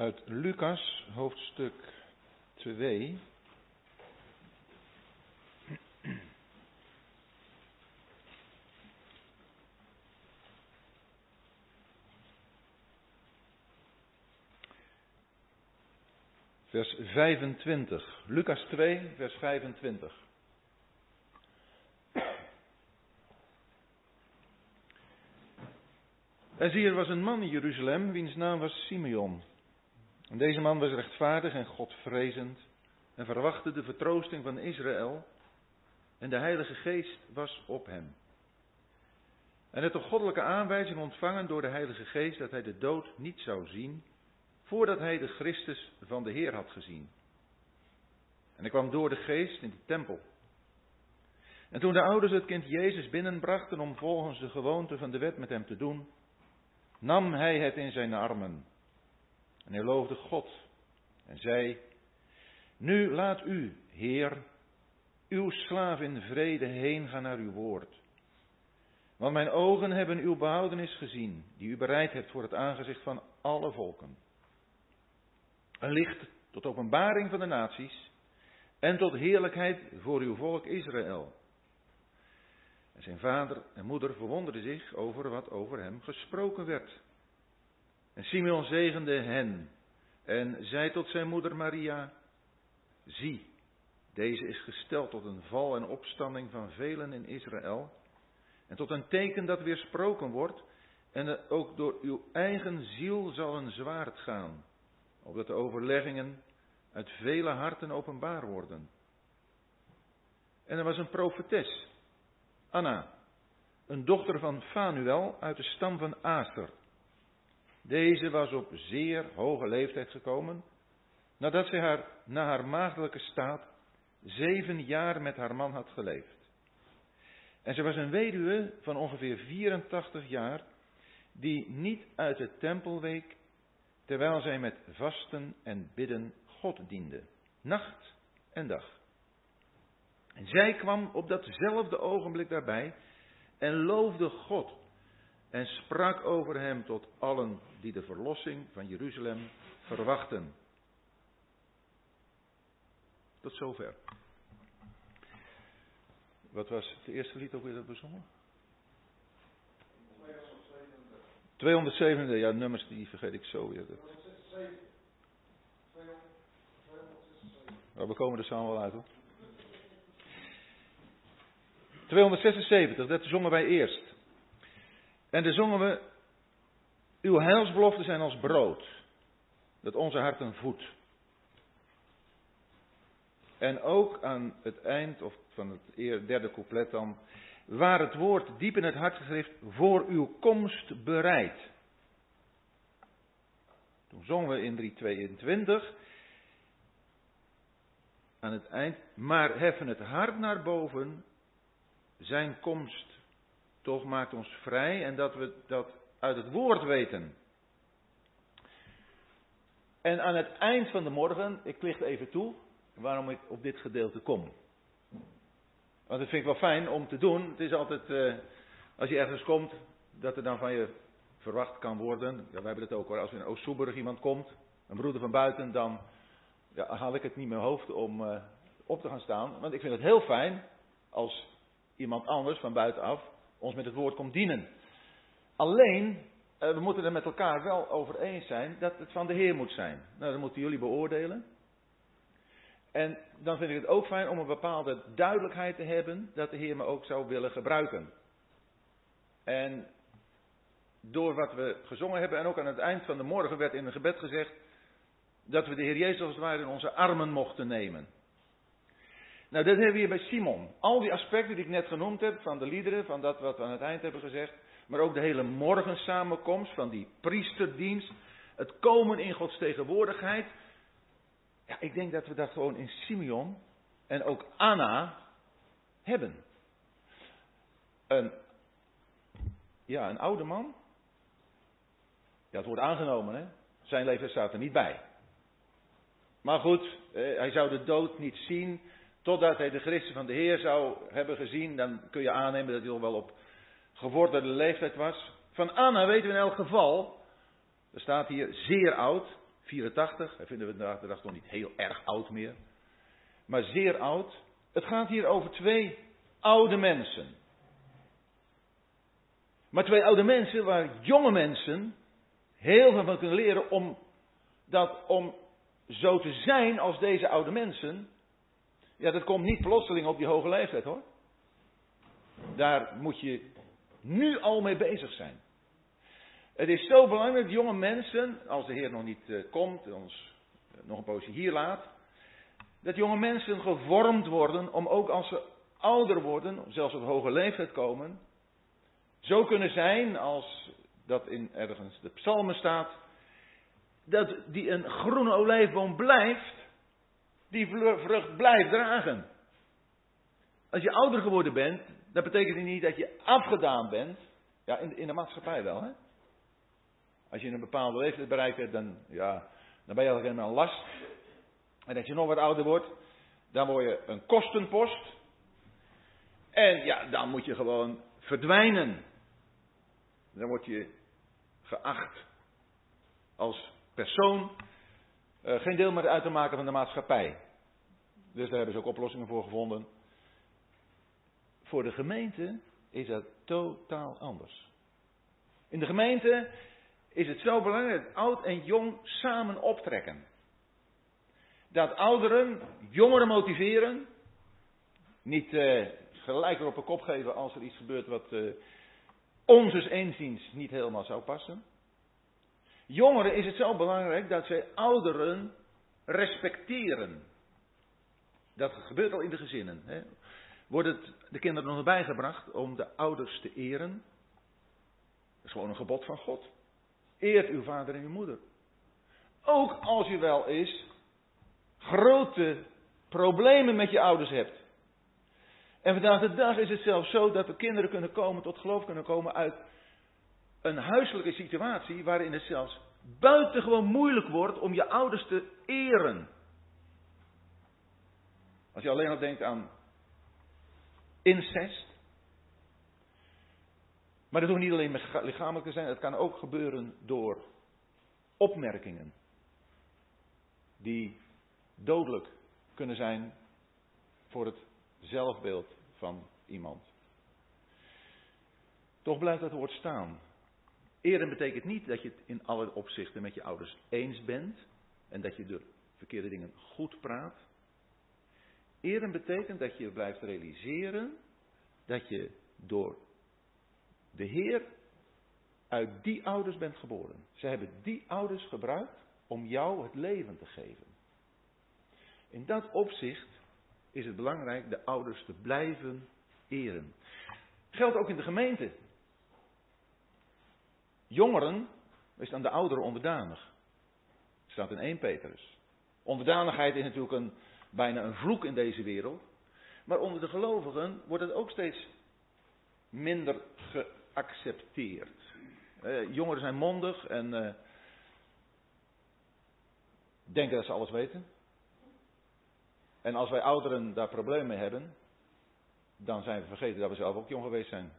Uit Lucas, hoofdstuk 2. Vers 25. Lucas 2, vers 25. En zie, was een man in Jeruzalem, wiens naam was Simeon. En deze man was rechtvaardig en godvrezend en verwachtte de vertroosting van Israël. En de Heilige Geest was op hem. En het een goddelijke aanwijzing ontvangen door de Heilige Geest dat hij de dood niet zou zien, voordat hij de Christus van de Heer had gezien. En hij kwam door de Geest in de tempel. En toen de ouders het kind Jezus binnenbrachten om volgens de gewoonte van de wet met hem te doen, nam hij het in zijn armen. En hij loofde God en zei, nu laat u, Heer, uw slaaf in vrede heen gaan naar uw woord. Want mijn ogen hebben uw behoudenis gezien, die u bereid hebt voor het aangezicht van alle volken. Een licht tot openbaring van de naties en tot heerlijkheid voor uw volk Israël. En zijn vader en moeder verwonderden zich over wat over hem gesproken werd. En Simeon zegende hen en zei tot zijn moeder Maria, zie, deze is gesteld tot een val en opstanding van velen in Israël en tot een teken dat weersproken wordt en ook door uw eigen ziel zal een zwaard gaan, opdat de overleggingen uit vele harten openbaar worden. En er was een profetes, Anna, een dochter van Fanuel uit de stam van Aser. Deze was op zeer hoge leeftijd gekomen, nadat zij haar, na haar maagdelijke staat zeven jaar met haar man had geleefd. En ze was een weduwe van ongeveer 84 jaar, die niet uit de tempel week, terwijl zij met vasten en bidden God diende, nacht en dag. En zij kwam op datzelfde ogenblik daarbij en loofde God en sprak over hem tot allen die de verlossing van Jeruzalem verwachten. Tot zover. Wat was het eerste lied ook weer dat bezongen? 207, ja, nummers die vergeet ik zo weer. Nou, we komen er samen wel uit hoor. 276, dat zongen wij eerst. En dan zongen we, uw heilsbeloften zijn als brood, dat onze harten voedt. En ook aan het eind of van het derde couplet dan, waar het woord diep in het hart geschreven, voor uw komst bereid. Toen zongen we in 322 aan het eind, maar heffen het hart naar boven, zijn komst toch maakt ons vrij en dat we dat uit het woord weten. En aan het eind van de morgen, ik licht even toe waarom ik op dit gedeelte kom. Want dat vind ik wel fijn om te doen. Het is altijd, eh, als je ergens komt, dat er dan van je verwacht kan worden. Ja, wij hebben het ook hoor. Als er in Oost-Soeburg iemand komt, een broeder van buiten, dan ja, haal ik het niet mijn hoofd om uh, op te gaan staan. Want ik vind het heel fijn als iemand anders van buitenaf ons met het woord komt dienen. Alleen, uh, we moeten er met elkaar wel over eens zijn dat het van de Heer moet zijn. Nou, dat moeten jullie beoordelen. En dan vind ik het ook fijn om een bepaalde duidelijkheid te hebben dat de Heer me ook zou willen gebruiken. En door wat we gezongen hebben en ook aan het eind van de morgen werd in een gebed gezegd dat we de Heer Jezus als het in onze armen mochten nemen. Nou, dat hebben we hier bij Simon. Al die aspecten die ik net genoemd heb, van de liederen, van dat wat we aan het eind hebben gezegd, maar ook de hele morgensamenkomst van die priesterdienst, het komen in Gods tegenwoordigheid. Ja, ik denk dat we dat gewoon in Simeon en ook Anna hebben. Een, ja, een oude man. Ja, het wordt aangenomen, hè. Zijn leeftijd staat er niet bij. Maar goed, eh, hij zou de dood niet zien. Totdat hij de Christus van de Heer zou hebben gezien, dan kun je aannemen dat hij al wel op gevorderde leeftijd was. Van Anna weten we in elk geval, er staat hier zeer oud, 84. Hij vinden we vandaag de dag nog niet heel erg oud meer. Maar zeer oud. Het gaat hier over twee oude mensen. Maar twee oude mensen waar jonge mensen heel veel van kunnen leren om, dat, om zo te zijn als deze oude mensen. Ja, dat komt niet plotseling op die hoge leeftijd hoor. Daar moet je nu al mee bezig zijn. Het is zo belangrijk dat jonge mensen, als de Heer nog niet uh, komt, ons uh, nog een poosje hier laat, dat jonge mensen gevormd worden om ook als ze ouder worden, zelfs op hoge leeftijd komen, zo kunnen zijn als dat in ergens de psalmen staat, dat die een groene olijfboom blijft, die vrucht blijft dragen. Als je ouder geworden bent, dat betekent niet dat je afgedaan bent. Ja, in, in de maatschappij wel, hè. Als je een bepaalde leeftijd bereikt hebt, dan, ja, dan ben je eigenlijk helemaal last. En als je nog wat ouder wordt, dan word je een kostenpost. En ja, dan moet je gewoon verdwijnen. Dan word je geacht als persoon uh, geen deel meer uit te maken van de maatschappij. Dus daar hebben ze ook oplossingen voor gevonden. Voor de gemeente is dat totaal anders. In de gemeente is het zo belangrijk dat oud en jong samen optrekken. Dat ouderen jongeren motiveren. Niet uh, gelijk weer op een kop geven als er iets gebeurt wat uh, ons niet helemaal zou passen. Jongeren is het zo belangrijk dat zij ouderen respecteren. Dat gebeurt al in de gezinnen. Hè. De kinderen nog bijgebracht om de ouders te eren? Dat is gewoon een gebod van God. Eert uw vader en uw moeder. Ook als je wel eens grote problemen met je ouders hebt. En vandaag de dag is het zelfs zo dat de kinderen kunnen komen, tot geloof kunnen komen uit een huiselijke situatie waarin het zelfs buitengewoon moeilijk wordt om je ouders te eren. Als je alleen al denkt aan incest. Maar dat hoeft niet alleen lichamelijk te zijn, het kan ook gebeuren door opmerkingen die dodelijk kunnen zijn voor het zelfbeeld van iemand. Toch blijft dat woord staan. Eren betekent niet dat je het in alle opzichten met je ouders eens bent en dat je de verkeerde dingen goed praat. Eren betekent dat je blijft realiseren dat je door de Heer uit die ouders bent geboren. Ze hebben die ouders gebruikt om jou het leven te geven. In dat opzicht is het belangrijk de ouders te blijven eren. Geldt ook in de gemeente. Jongeren is aan de ouderen onderdanig. Staat in 1 Petrus. Onderdanigheid is natuurlijk een, bijna een vloek in deze wereld. Maar onder de gelovigen wordt het ook steeds minder geaccepteerd. Eh, jongeren zijn mondig en eh, denken dat ze alles weten. En als wij ouderen daar problemen mee hebben, dan zijn we vergeten dat we zelf ook jong geweest zijn.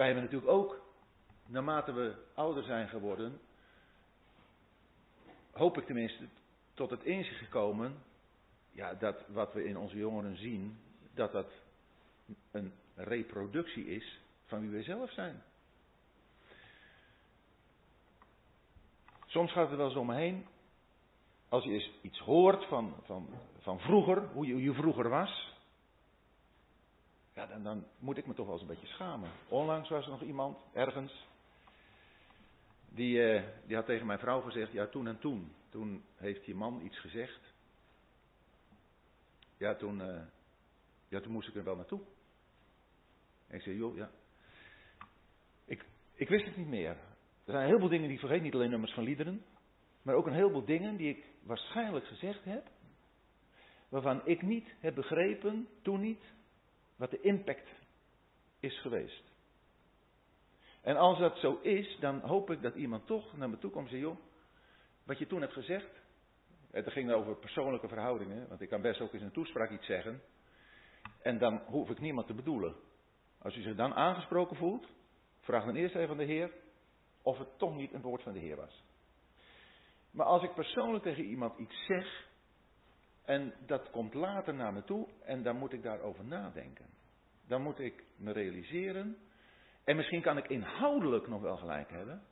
Wij hebben natuurlijk ook, naarmate we ouder zijn geworden, hoop ik tenminste, tot het inzicht gekomen, ja, dat wat we in onze jongeren zien, dat dat een reproductie is van wie wij zelf zijn. Soms gaat het wel eens om als je eens iets hoort van, van, van vroeger, hoe je, hoe je vroeger was, ja, dan, dan moet ik me toch wel eens een beetje schamen. Onlangs was er nog iemand, ergens, die, eh, die had tegen mijn vrouw gezegd, ja toen en toen, toen heeft die man iets gezegd. Ja, toen, uh, ja, toen moest ik er wel naartoe. En ik zei, joh, ja. Ik, ik wist het niet meer. Er zijn heel veel dingen die ik vergeet, niet alleen nummers van liederen. Maar ook een heleboel dingen die ik waarschijnlijk gezegd heb, waarvan ik niet heb begrepen, toen niet, wat de impact is geweest. En als dat zo is, dan hoop ik dat iemand toch naar me toe komt en zegt, joh, wat je toen hebt gezegd, het ging over persoonlijke verhoudingen, want ik kan best ook eens een toespraak iets zeggen, en dan hoef ik niemand te bedoelen. Als u zich dan aangesproken voelt, vraag dan eerst even aan de Heer, of het toch niet een woord van de Heer was. Maar als ik persoonlijk tegen iemand iets zeg, en dat komt later naar me toe, en dan moet ik daarover nadenken. Dan moet ik me realiseren, en misschien kan ik inhoudelijk nog wel gelijk hebben,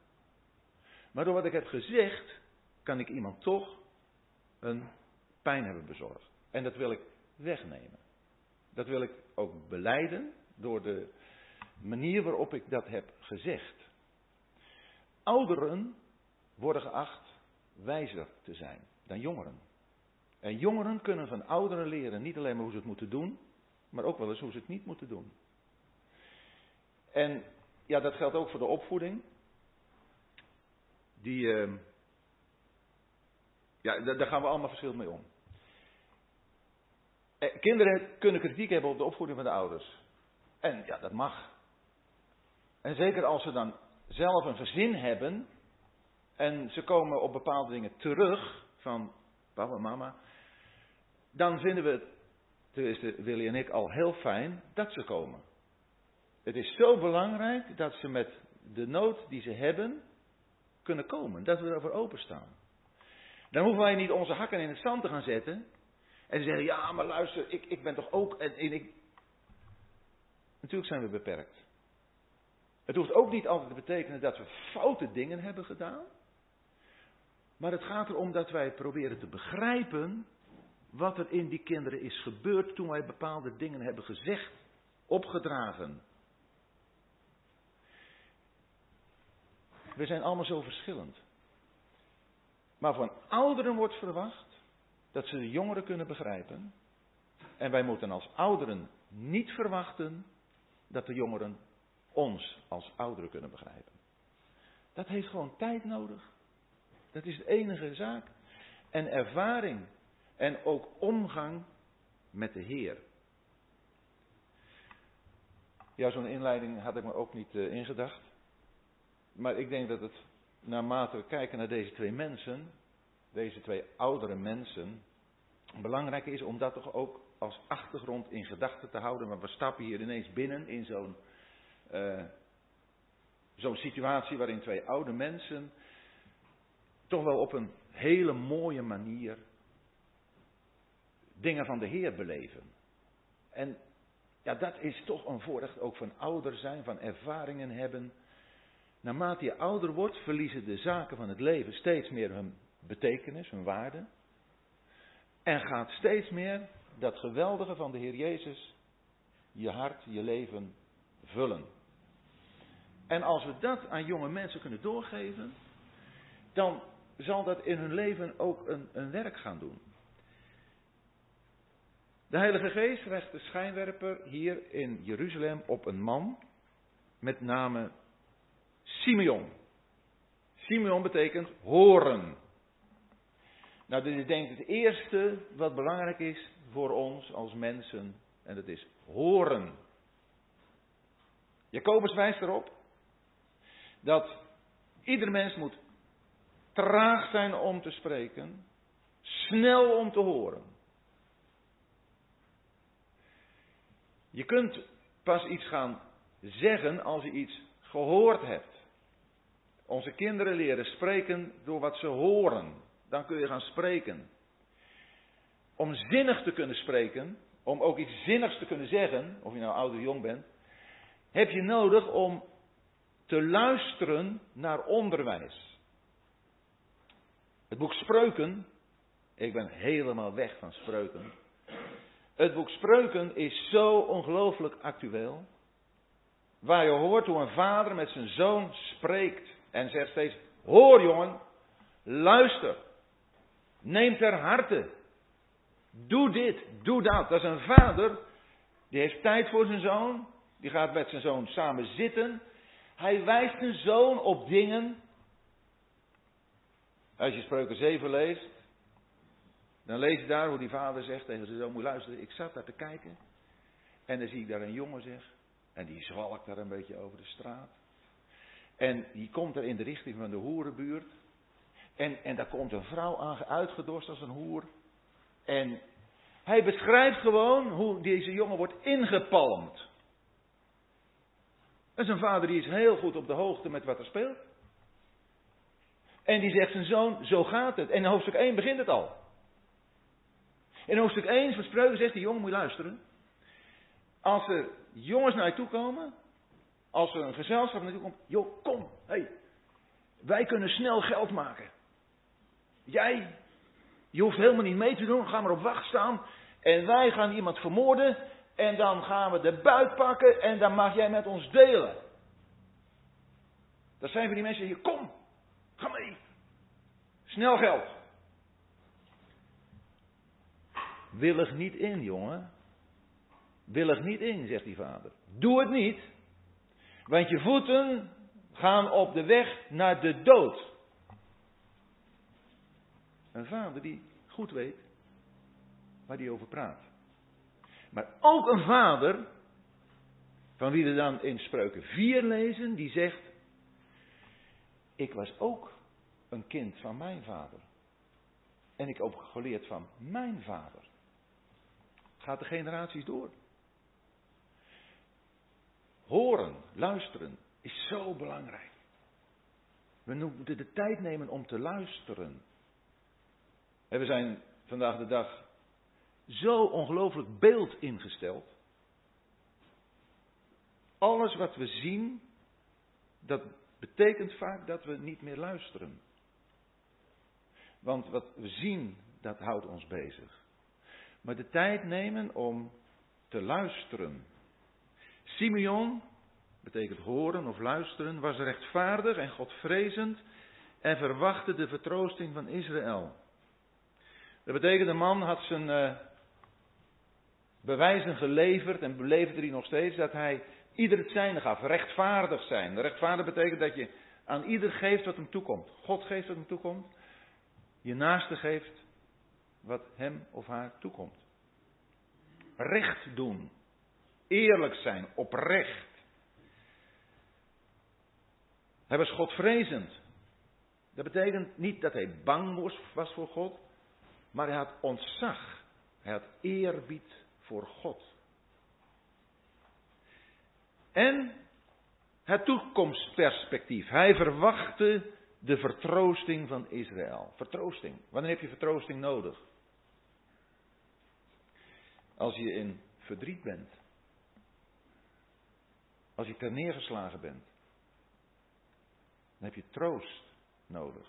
maar door wat ik heb gezegd, kan ik iemand toch een pijn hebben bezorgd. En dat wil ik wegnemen. Dat wil ik ook beleiden door de manier waarop ik dat heb gezegd. Ouderen worden geacht wijzer te zijn dan jongeren. En jongeren kunnen van ouderen leren niet alleen maar hoe ze het moeten doen, maar ook wel eens hoe ze het niet moeten doen. En ja, dat geldt ook voor de opvoeding. Die, uh, ja, daar gaan we allemaal verschillend mee om. Eh, kinderen kunnen kritiek hebben op de opvoeding van de ouders. En ja, dat mag. En zeker als ze dan zelf een gezin hebben en ze komen op bepaalde dingen terug van papa mama, dan vinden we het, tenminste Willy en ik, al heel fijn dat ze komen. Het is zo belangrijk dat ze met de nood die ze hebben kunnen komen, dat we ervoor openstaan. Dan hoeven wij niet onze hakken in het zand te gaan zetten en zeggen, ja maar luister, ik, ik ben toch ook, en, en ik... Natuurlijk zijn we beperkt. Het hoeft ook niet altijd te betekenen dat we foute dingen hebben gedaan. Maar het gaat erom dat wij proberen te begrijpen wat er in die kinderen is gebeurd toen wij bepaalde dingen hebben gezegd, opgedragen. We zijn allemaal zo verschillend. Maar van ouderen wordt verwacht dat ze de jongeren kunnen begrijpen. En wij moeten als ouderen niet verwachten dat de jongeren ons als ouderen kunnen begrijpen. Dat heeft gewoon tijd nodig. Dat is de enige zaak. En ervaring. En ook omgang met de Heer. Ja, zo'n inleiding had ik me ook niet uh, ingedacht. Maar ik denk dat het naarmate we kijken naar deze twee mensen, deze twee oudere mensen, belangrijk is om dat toch ook als achtergrond in gedachten te houden. Maar we stappen hier ineens binnen in zo'n uh, zo'n situatie waarin twee oude mensen toch wel op een hele mooie manier dingen van de Heer beleven. En ja, dat is toch een voorrecht ook van ouder zijn, van ervaringen hebben. Naarmate je ouder wordt, verliezen de zaken van het leven steeds meer hun betekenis, hun waarde. En gaat steeds meer dat geweldige van de Heer Jezus je hart, je leven vullen. En als we dat aan jonge mensen kunnen doorgeven, dan zal dat in hun leven ook een, een werk gaan doen. De Heilige Geest legt de schijnwerper hier in Jeruzalem op een man met name Simeon. Simeon betekent horen. Nou, dit is denk ik het eerste wat belangrijk is voor ons als mensen. En dat is horen. Jacobus wijst erop dat ieder mens moet traag zijn om te spreken, snel om te horen. Je kunt pas iets gaan zeggen als je iets gehoord hebt. Onze kinderen leren spreken door wat ze horen. Dan kun je gaan spreken. Om zinnig te kunnen spreken, om ook iets zinnigs te kunnen zeggen, of je nou oud of jong bent, heb je nodig om te luisteren naar onderwijs. Het boek Spreuken, ik ben helemaal weg van Spreuken. Het boek Spreuken is zo ongelooflijk actueel. Waar je hoort hoe een vader met zijn zoon spreekt en zegt steeds: Hoor jongen, luister, neem ter harte, doe dit, doe dat. Dat is een vader die heeft tijd voor zijn zoon, die gaat met zijn zoon samen zitten hij wijst een zoon op dingen. Als je spreuken 7 leest, dan lees je daar hoe die vader zegt tegen zijn zoon, moet luisteren, ik zat daar te kijken. En dan zie ik daar een jongen zeg, en die zwalkt daar een beetje over de straat. En die komt er in de richting van de hoerenbuurt. En, en daar komt een vrouw aan, uitgedorst als een hoer. En hij beschrijft gewoon hoe deze jongen wordt ingepalmd. Dat is een vader die is heel goed op de hoogte met wat er speelt. En die zegt zijn zoon, zo gaat het. En in hoofdstuk 1 begint het al. In hoofdstuk 1 van Spreuken zegt die jongen, moet je luisteren. Als er jongens naar je toe komen, als er een gezelschap naar je toe komt, joh, kom, hey, wij kunnen snel geld maken. Jij, je hoeft helemaal niet mee te doen, ga maar op wacht staan. En wij gaan iemand vermoorden en dan gaan we de buit pakken en dan mag jij met ons delen. Dat zijn van die mensen hier, kom, ga mee. Snel geld. Willig niet in, jongen. Willig niet in, zegt die vader. Doe het niet, want je voeten gaan op de weg naar de dood. Een vader die goed weet waar hij over praat. Maar ook een vader, van wie we dan in Spreuken 4 lezen, die zegt: Ik was ook een kind van mijn vader. En ik heb ook geleerd van mijn vader. Gaat de generaties door. Horen, luisteren is zo belangrijk. We moeten de tijd nemen om te luisteren. En we zijn vandaag de dag zo ongelooflijk beeld ingesteld. Alles wat we zien, dat betekent vaak dat we niet meer luisteren. Want wat we zien, dat houdt ons bezig. Maar de tijd nemen om te luisteren. Simeon, betekent horen of luisteren, was rechtvaardig en godvrezend en verwachtte de vertroosting van Israël. Dat betekent, de man had zijn uh, bewijzen geleverd en beleverde hij nog steeds dat hij ieder het zijne gaf. Rechtvaardig zijn. Rechtvaardig betekent dat je aan ieder geeft wat hem toekomt. God geeft wat hem toekomt. Je naaste geeft wat hem of haar toekomt. Recht doen. Eerlijk zijn. Oprecht. Hij was Godvrezend. Dat betekent niet dat hij bang was voor God, maar hij had ontzag. Hij had eerbied voor God. En het toekomstperspectief. Hij verwachtte de vertroosting van Israël. Vertroosting. Wanneer heb je vertroosting nodig? Als je in verdriet bent. Als je ter neergeslagen bent. Dan heb je troost nodig.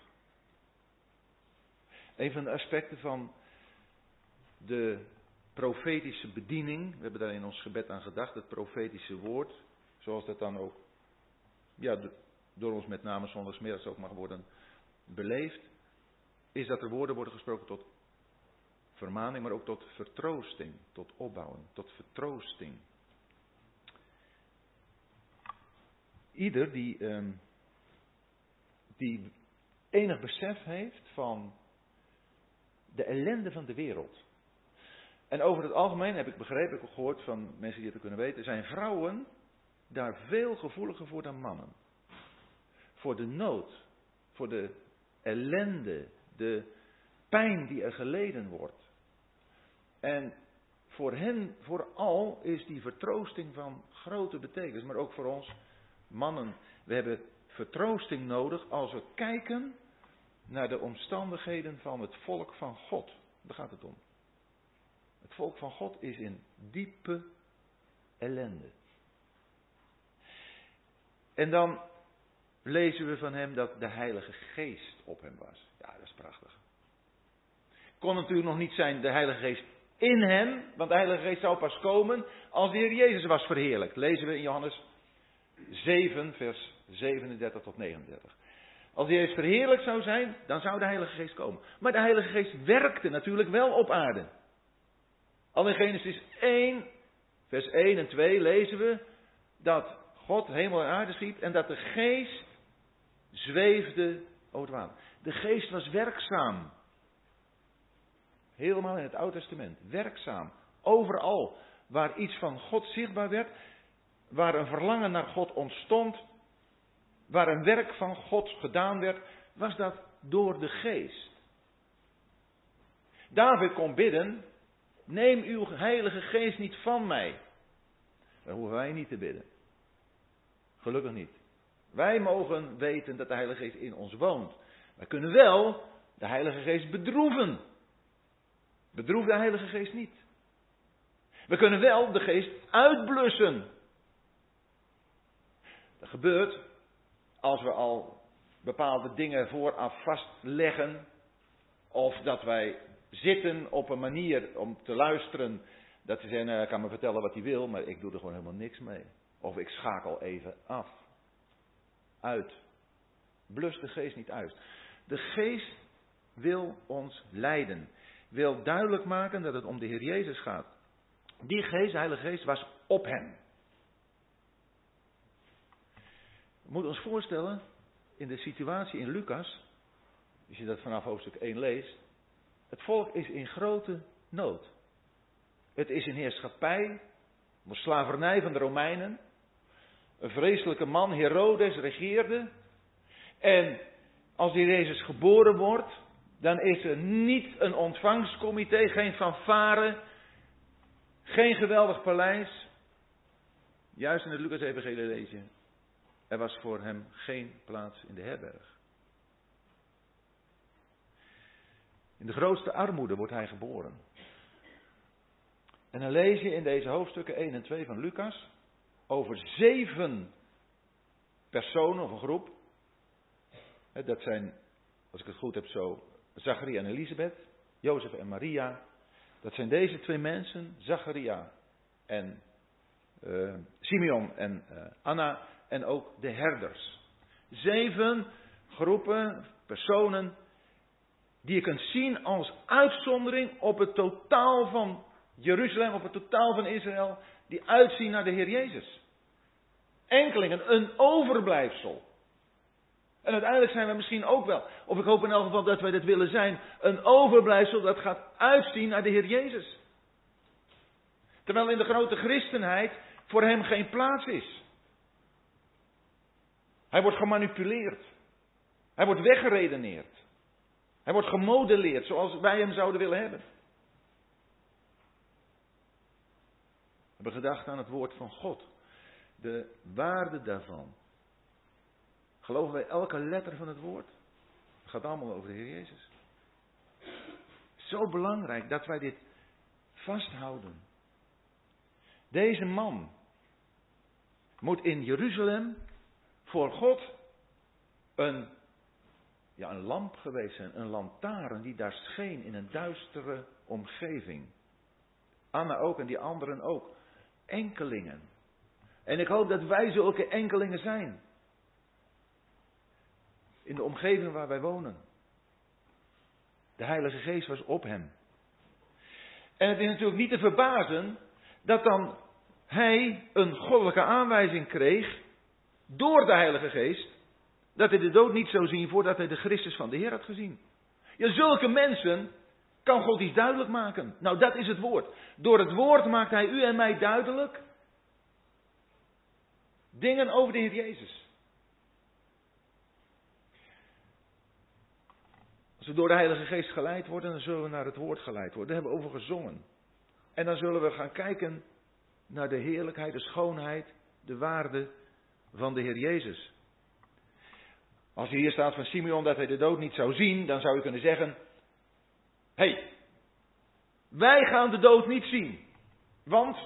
Een van de aspecten van de profetische bediening, we hebben daar in ons gebed aan gedacht, het profetische woord, zoals dat dan ook ja, door ons met name zondagsmiddags ook mag worden beleefd, is dat er woorden worden gesproken tot vermaning, maar ook tot vertroosting, tot opbouwen, tot vertroosting. Ieder die, ehm, die enig besef heeft van de ellende van de wereld. En over het algemeen heb ik begrepen, ik gehoord van mensen die het kunnen weten, zijn vrouwen daar veel gevoeliger voor dan mannen. Voor de nood, voor de ellende, de pijn die er geleden wordt. En voor hen vooral is die vertroosting van grote betekenis, maar ook voor ons mannen. We hebben vertroosting nodig als we kijken naar de omstandigheden van het volk van God. Daar gaat het om. Het volk van God is in diepe ellende. En dan lezen we van hem dat de Heilige Geest op hem was. Ja, dat is prachtig. Kon natuurlijk nog niet zijn de Heilige Geest in hem, want de Heilige Geest zou pas komen als de Heer Jezus was verheerlijkt. Lezen we in Johannes 7, vers 37 tot 39. Als de Jezus verheerlijkt zou zijn, dan zou de Heilige Geest komen. Maar de Heilige Geest werkte natuurlijk wel op aarde. Al in Genesis 1, vers 1 en 2 lezen we dat God hemel en aarde schiep en dat de geest zweefde over het water. De geest was werkzaam. Helemaal in het Oude Testament. Werkzaam. Overal waar iets van God zichtbaar werd, waar een verlangen naar God ontstond, waar een werk van God gedaan werd, was dat door de geest. David kon bidden, neem uw heilige geest niet van mij. Dat hoeven wij niet te bidden. Gelukkig niet. Wij mogen weten dat de Heilige Geest in ons woont. Wij kunnen wel de Heilige Geest bedroeven. Bedroef de Heilige Geest niet. We kunnen wel de geest uitblussen. Dat gebeurt als we al bepaalde dingen vooraf vastleggen. Of dat wij zitten op een manier om te luisteren. Dat ze zeggen, hij kan me vertellen wat hij wil, maar ik doe er gewoon helemaal niks mee. Of ik schakel even af. Uit. Blus de geest niet uit. De geest wil ons leiden. Wil duidelijk maken dat het om de Heer Jezus gaat. Die geest, de Heilige Geest, was op hem. We moeten ons voorstellen, in de situatie in Lucas, als je dat vanaf hoofdstuk 1 leest, het volk is in grote nood. Het is in heerschappij, onder slavernij van de Romeinen. Een vreselijke man, Herodes, regeerde. En als die Jezus geboren wordt, dan is er niet een ontvangstcomité, geen fanfare, geen geweldig paleis. Juist in het Lucas-evangelie lees je, er was voor hem geen plaats in de herberg. In de grootste armoede wordt hij geboren. En dan lees je in deze hoofdstukken 1 en 2 van Lucas over zeven personen of een groep. Dat zijn, als ik het goed heb zo, Zacharia en Elisabeth, Jozef en Maria. Dat zijn deze twee mensen, Zacharia en uh, Simeon en uh, Anna en ook de herders. Zeven groepen, personen, die je kunt zien als uitzondering op het totaal van Jeruzalem, op het totaal van Israël, die uitzien naar de Heer Jezus. Enkelingen, een overblijfsel. En uiteindelijk zijn we misschien ook wel, of ik hoop in elk geval dat wij dit willen zijn, een overblijfsel dat gaat uitzien naar de Heer Jezus. Terwijl in de grote christenheid voor hem geen plaats is. Hij wordt gemanipuleerd. Hij wordt weggeredeneerd. Hij wordt gemodelleerd zoals wij hem zouden willen hebben. We hebben gedacht aan het woord van God. De waarde daarvan. Geloven wij elke letter van het woord? Het gaat allemaal over de Heer Jezus. Zo belangrijk dat wij dit vasthouden. Deze man moet in Jeruzalem voor God een, ja, een lamp geweest zijn, een lantaarn die daar scheen in een duistere omgeving. Anna ook en die anderen ook. Enkelingen. En ik hoop dat wij zulke enkelingen zijn in de omgeving waar wij wonen. De Heilige Geest was op hem. En het is natuurlijk niet te verbazen dat dan hij een goddelijke aanwijzing kreeg door de Heilige Geest, dat hij de dood niet zou zien voordat hij de Christus van de Heer had gezien. Ja, zulke mensen kan God iets duidelijk maken. Nou, dat is het woord. Door het woord maakt hij u en mij duidelijk dingen over de Heer Jezus. Als we door de Heilige Geest geleid worden, dan zullen we naar het woord geleid worden. Daar hebben we over gezongen. En dan zullen we gaan kijken naar de heerlijkheid, de schoonheid, de waarde van de Heer Jezus. Als hier staat van Simeon dat hij de dood niet zou zien, dan zou je kunnen zeggen: Hé, hey, wij gaan de dood niet zien. Want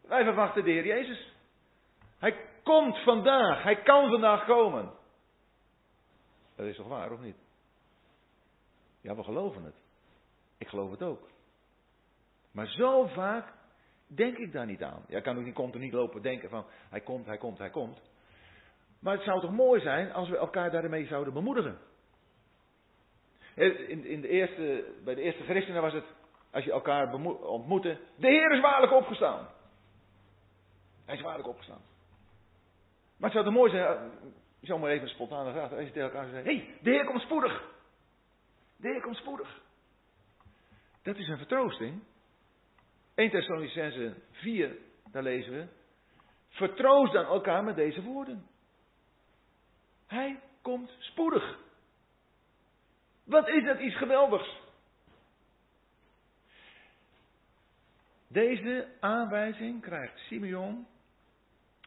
wij verwachten de Heer Jezus. Hij komt vandaag, hij kan vandaag komen. Dat is toch waar, of niet? Ja, we geloven het. Ik geloof het ook. Maar zo vaak denk ik daar niet aan. Ja, kan ook niet continu lopen denken van hij komt, hij komt, hij komt. Maar het zou toch mooi zijn als we elkaar daarmee zouden bemoedigen. In, in de eerste, bij de eerste christenen was het, als je elkaar ontmoette, de Heer is waarlijk opgestaan. Hij is waarlijk opgestaan. Maar het zou toch mooi zijn, ik zou maar even spontaan vraag, als je tegen elkaar zegt, hé, hey, de Heer komt spoedig. De Heer komt spoedig. Dat is een vertroosting. 1 Thessalonicense 4, daar lezen we. Vertroost dan elkaar met deze woorden. Hij komt spoedig. Wat is dat iets geweldigs? Deze aanwijzing krijgt Simeon,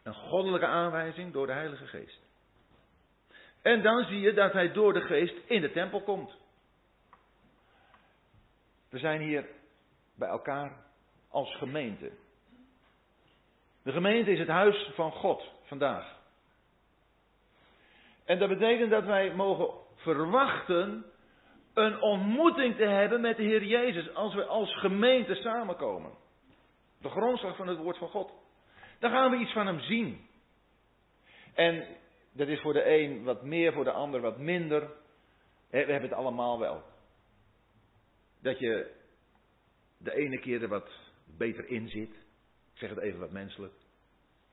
een goddelijke aanwijzing door de Heilige Geest. En dan zie je dat hij door de geest in de tempel komt. We zijn hier bij elkaar als gemeente. De gemeente is het huis van God vandaag. En dat betekent dat wij mogen verwachten een ontmoeting te hebben met de Heer Jezus als we als gemeente samenkomen. De grondslag van het woord van God. Dan gaan we iets van Hem zien. En dat is voor de een wat meer, voor de ander wat minder. We hebben het allemaal wel. Dat je de ene keer er wat beter in zit. Ik zeg het even wat menselijk.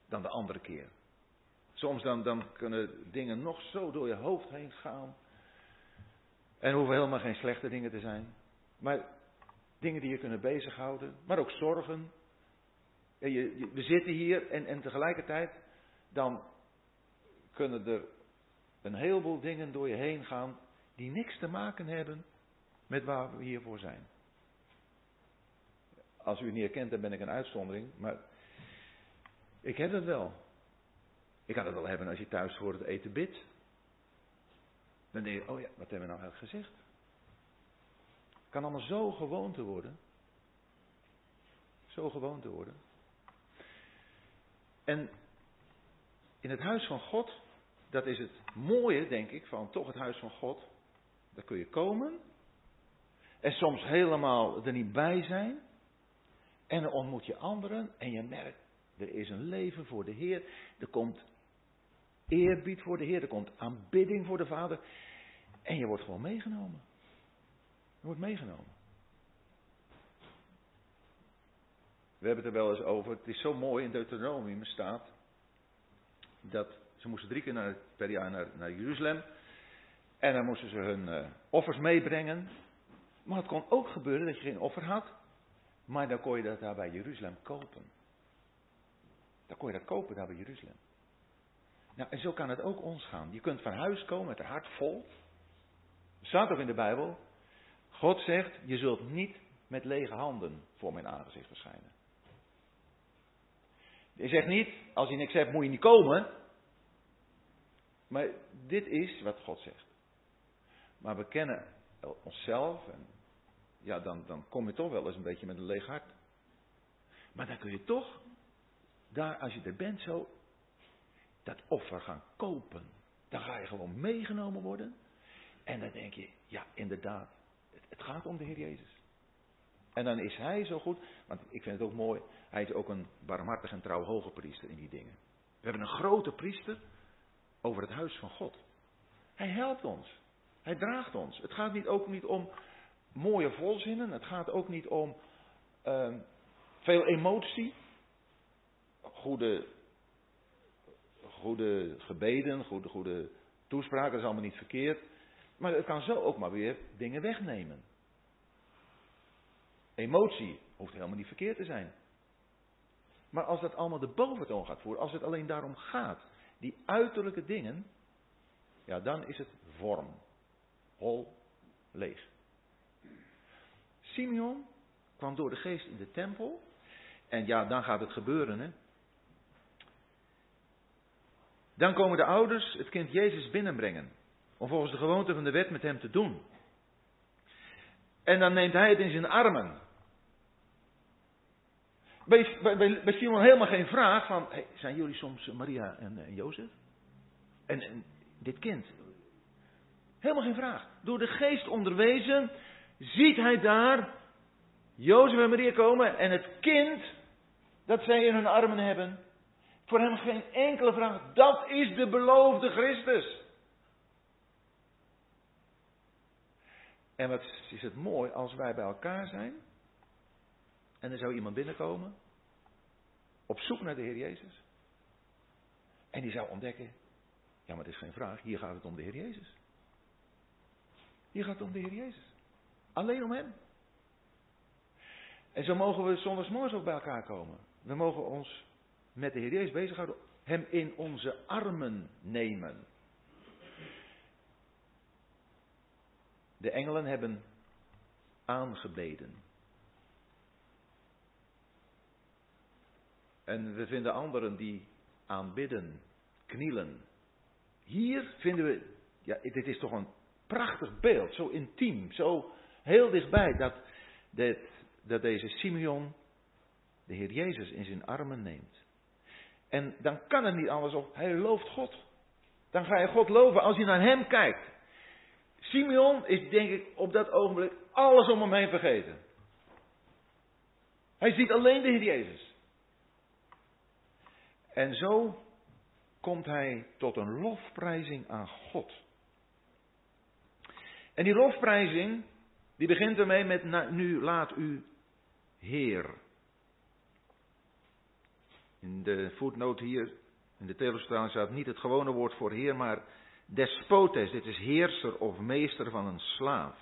Dan de andere keer. Soms dan, dan kunnen dingen nog zo door je hoofd heen gaan. En hoeven helemaal geen slechte dingen te zijn. Maar dingen die je kunnen bezighouden. Maar ook zorgen. We zitten hier en, en tegelijkertijd dan kunnen er een heleboel dingen door je heen gaan die niks te maken hebben met waar we hiervoor zijn. Als u het niet herkent, dan ben ik een uitzondering, maar ik heb het wel. Ik kan het wel hebben als je thuis voor het eten bidt. Dan denk je, oh ja, wat hebben we nou eigenlijk gezegd? Het kan allemaal zo gewoon te worden. Zo gewoon te worden. En in het huis van God, dat is het mooie, denk ik, van toch het huis van God. Daar kun je komen. En soms helemaal er niet bij zijn. En dan ontmoet je anderen en je merkt, er is een leven voor de Heer. Er komt eerbied voor de Heer, er komt aanbidding voor de Vader. En je wordt gewoon meegenomen. Je wordt meegenomen. We hebben het er wel eens over. Het is zo mooi in Deuteronomium staat dat ze moesten drie keer naar, per jaar naar, Jeruzalem. En dan moesten ze hun uh, offers meebrengen. Maar het kon ook gebeuren dat je geen offer had. Maar dan kon je dat daar bij Jeruzalem kopen. Dan kon je dat kopen daar bij Jeruzalem. Nou, en zo kan het ook ons gaan. Je kunt van huis komen met een hart vol. Er staat ook in de Bijbel. God zegt, je zult niet met lege handen voor mijn aangezicht verschijnen. Hij zegt niet, als je niks hebt moet je niet komen. Maar dit is wat God zegt. Maar we kennen onszelf en ja, dan, dan kom je toch wel eens een beetje met een leeg hart. Maar dan kun je toch, daar als je er bent zo, dat offer gaan kopen. Dan ga je gewoon meegenomen worden. En dan denk je, ja inderdaad, het, het gaat om de Heer Jezus. En dan is Hij zo goed, want ik vind het ook mooi, Hij is ook een barmhartig en trouw hoge priester in die dingen. We hebben een grote priester over het huis van God. Hij helpt ons. Hij draagt ons. Het gaat niet, ook niet om mooie volzinnen. Het gaat ook niet om uh, veel emotie. Goede, goede gebeden, goede, goede toespraken, dat is allemaal niet verkeerd. Maar het kan zo ook maar weer dingen wegnemen. Emotie hoeft helemaal niet verkeerd te zijn. Maar als dat allemaal de boventoon gaat voeren, als het alleen daarom gaat, die uiterlijke dingen, ja, dan is het vorm. Hol, leeg. Simeon kwam door de geest in de tempel. En ja, dan gaat het gebeuren, hè. Dan komen de ouders het kind Jezus binnenbrengen. Om volgens de gewoonte van de wet met hem te doen. En dan neemt hij het in zijn armen. Bij, bij, bij Simon helemaal geen vraag van, hey, zijn jullie soms Maria en, en Jozef? En, en, dit kind? Helemaal geen vraag. Door de geest onderwezen ziet hij daar Jozef en Maria komen en het kind dat zij in hun armen hebben. Voor hem geen enkele vraag. Dat is de beloofde Christus. En wat is het mooi als wij bij elkaar zijn. En er zou iemand binnenkomen. Op zoek naar de Heer Jezus. En die zou ontdekken. Ja, maar het is geen vraag. Hier gaat het om de Heer Jezus. Hier gaat het om de Heer Jezus. Alleen om Hem. En zo mogen we zondagsmorgens ook bij elkaar komen. We mogen ons met de Heer Jezus bezighouden. Hem in onze armen nemen. De engelen hebben aangebeden. En we vinden anderen die aanbidden, knielen. Hier vinden we Ja, dit is toch een prachtig beeld, zo intiem, zo heel dichtbij, dat, dat, dat deze Simeon de Heer Jezus in zijn armen neemt. En dan kan het niet anders of hij looft God. Dan ga je God loven als je naar hem kijkt. Simeon is denk ik op dat ogenblik alles om hem heen vergeten. Hij ziet alleen de Heer Jezus. En zo komt hij tot een lofprijzing aan God. En die lofprijzing, die begint ermee met nu laat u Heer. In de voetnoot hier, in de tegelstaling staat niet het gewone woord voor Heer, maar despotes. Dit is heerser of meester van een slaaf.